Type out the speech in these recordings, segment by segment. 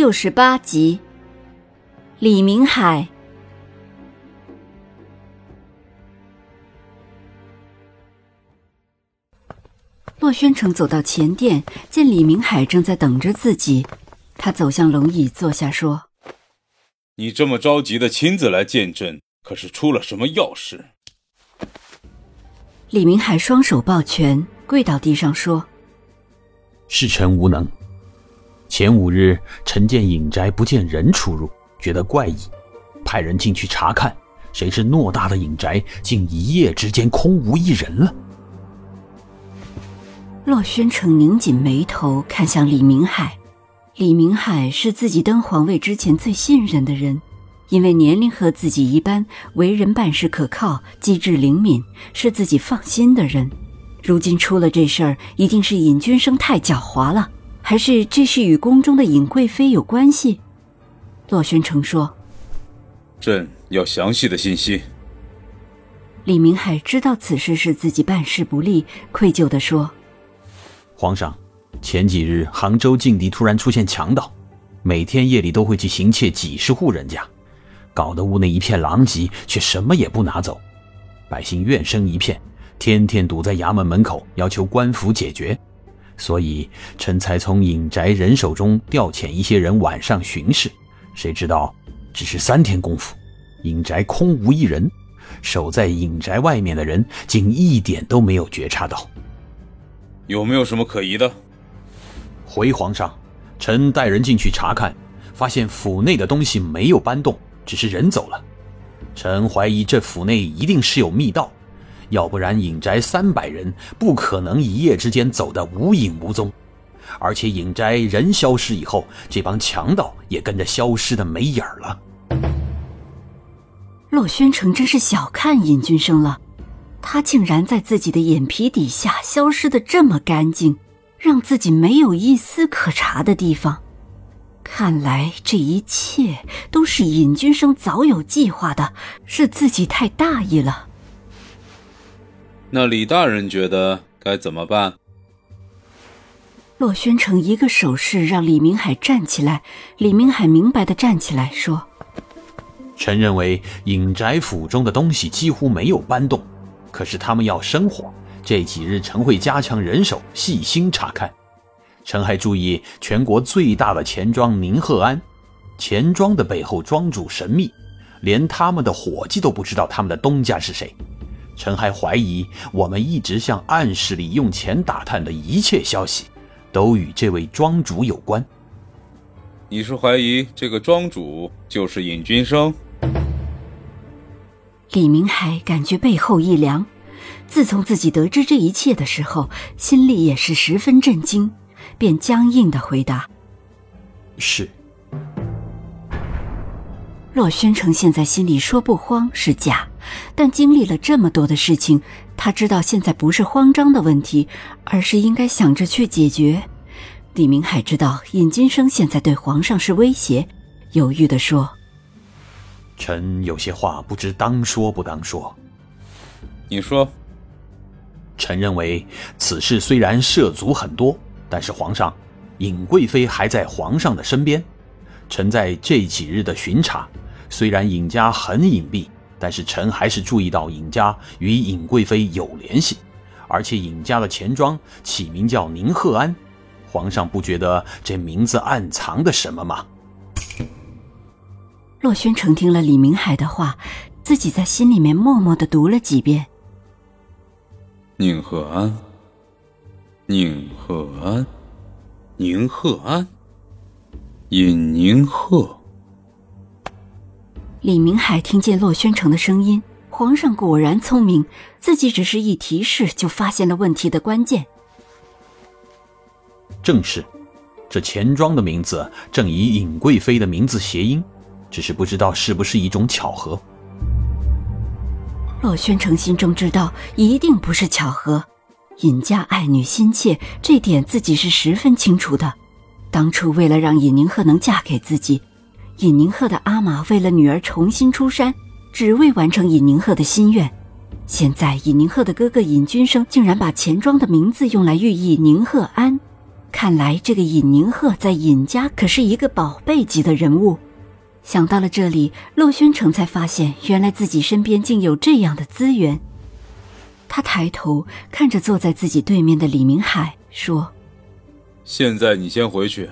六十八集，李明海。洛宣城走到前殿，见李明海正在等着自己，他走向龙椅坐下，说：“你这么着急的亲自来见朕，可是出了什么要事？”李明海双手抱拳，跪到地上说：“是臣无能。”前五日，臣见隐宅不见人出入，觉得怪异，派人进去查看，谁知偌大的隐宅竟一夜之间空无一人了。洛宣城拧紧眉头，看向李明海。李明海是自己登皇位之前最信任的人，因为年龄和自己一般，为人办事可靠，机智灵敏，是自己放心的人。如今出了这事儿，一定是尹君生太狡猾了。还是这是与宫中的尹贵妃有关系？洛宣城说：“朕要详细的信息。”李明海知道此事是自己办事不力，愧疚地说：“皇上，前几日杭州境地突然出现强盗，每天夜里都会去行窃几十户人家，搞得屋内一片狼藉，却什么也不拿走，百姓怨声一片，天天堵在衙门门口，要求官府解决。”所以，臣才从隐宅人手中调遣一些人晚上巡视，谁知道只是三天功夫，隐宅空无一人，守在隐宅外面的人竟一点都没有觉察到。有没有什么可疑的？回皇上，臣带人进去查看，发现府内的东西没有搬动，只是人走了。臣怀疑这府内一定是有密道。要不然，隐宅三百人不可能一夜之间走得无影无踪，而且隐宅人消失以后，这帮强盗也跟着消失的没影儿了。洛宣城真是小看尹君生了，他竟然在自己的眼皮底下消失的这么干净，让自己没有一丝可查的地方。看来这一切都是尹君生早有计划的，是自己太大意了。那李大人觉得该怎么办？洛宣城一个手势让李明海站起来，李明海明白的站起来说：“臣认为尹宅府中的东西几乎没有搬动，可是他们要生火，这几日臣会加强人手，细心查看。臣还注意全国最大的钱庄宁鹤庵，钱庄的背后庄主神秘，连他们的伙计都不知道他们的东家是谁。”臣还怀疑，我们一直向暗室里用钱打探的一切消息，都与这位庄主有关。你是怀疑这个庄主就是尹君生？李明海感觉背后一凉。自从自己得知这一切的时候，心里也是十分震惊，便僵硬的回答：“是。”洛宣城现在心里说不慌是假，但经历了这么多的事情，他知道现在不是慌张的问题，而是应该想着去解决。李明海知道尹金生现在对皇上是威胁，犹豫地说：“臣有些话不知当说不当说。”你说。臣认为此事虽然涉足很多，但是皇上，尹贵妃还在皇上的身边。臣在这几日的巡查，虽然尹家很隐蔽，但是臣还是注意到尹家与尹贵妃有联系，而且尹家的钱庄起名叫宁鹤庵，皇上不觉得这名字暗藏的什么吗？洛轩成听了李明海的话，自己在心里面默默的读了几遍。宁鹤庵，宁鹤庵，宁鹤庵。尹宁鹤，李明海听见洛宣城的声音。皇上果然聪明，自己只是一提示就发现了问题的关键。正是，这钱庄的名字正以尹贵妃的名字谐音，只是不知道是不是一种巧合。洛宣城心中知道，一定不是巧合。尹家爱女心切，这点自己是十分清楚的。当初为了让尹宁鹤能嫁给自己，尹宁鹤的阿玛为了女儿重新出山，只为完成尹宁鹤的心愿。现在尹宁鹤的哥哥尹君生竟然把钱庄的名字用来寓意宁鹤安，看来这个尹宁鹤在尹家可是一个宝贝级的人物。想到了这里，洛宣城才发现，原来自己身边竟有这样的资源。他抬头看着坐在自己对面的李明海，说：“现在你先回去，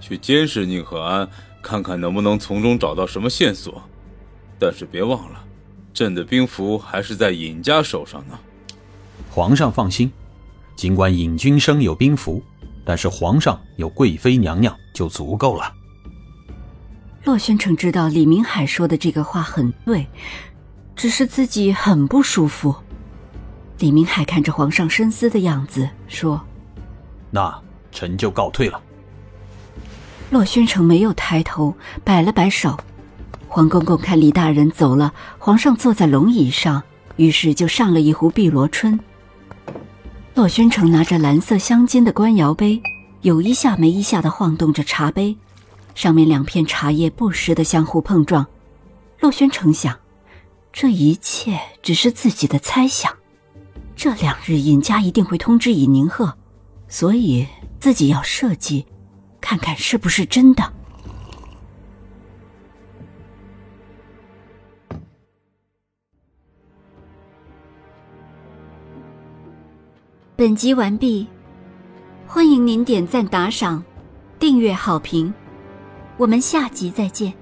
去监视宁鹤安，看看能不能从中找到什么线索。但是别忘了，朕的兵符还是在尹家手上呢。”皇上放心，尽管尹君生有兵符，但是皇上有贵妃娘娘就足够了。洛宣城知道李明海说的这个话很对，只是自己很不舒服。李明海看着皇上深思的样子，说：“那臣就告退了。”洛宣城没有抬头，摆了摆手。黄公公看李大人走了，皇上坐在龙椅上，于是就上了一壶碧螺春。洛宣城拿着蓝色镶金的官窑杯，有一下没一下的晃动着茶杯。上面两片茶叶不时的相互碰撞，洛宣城想，这一切只是自己的猜想。这两日尹家一定会通知尹宁鹤，所以自己要设计，看看是不是真的。本集完毕，欢迎您点赞、打赏、订阅、好评。我们下集再见。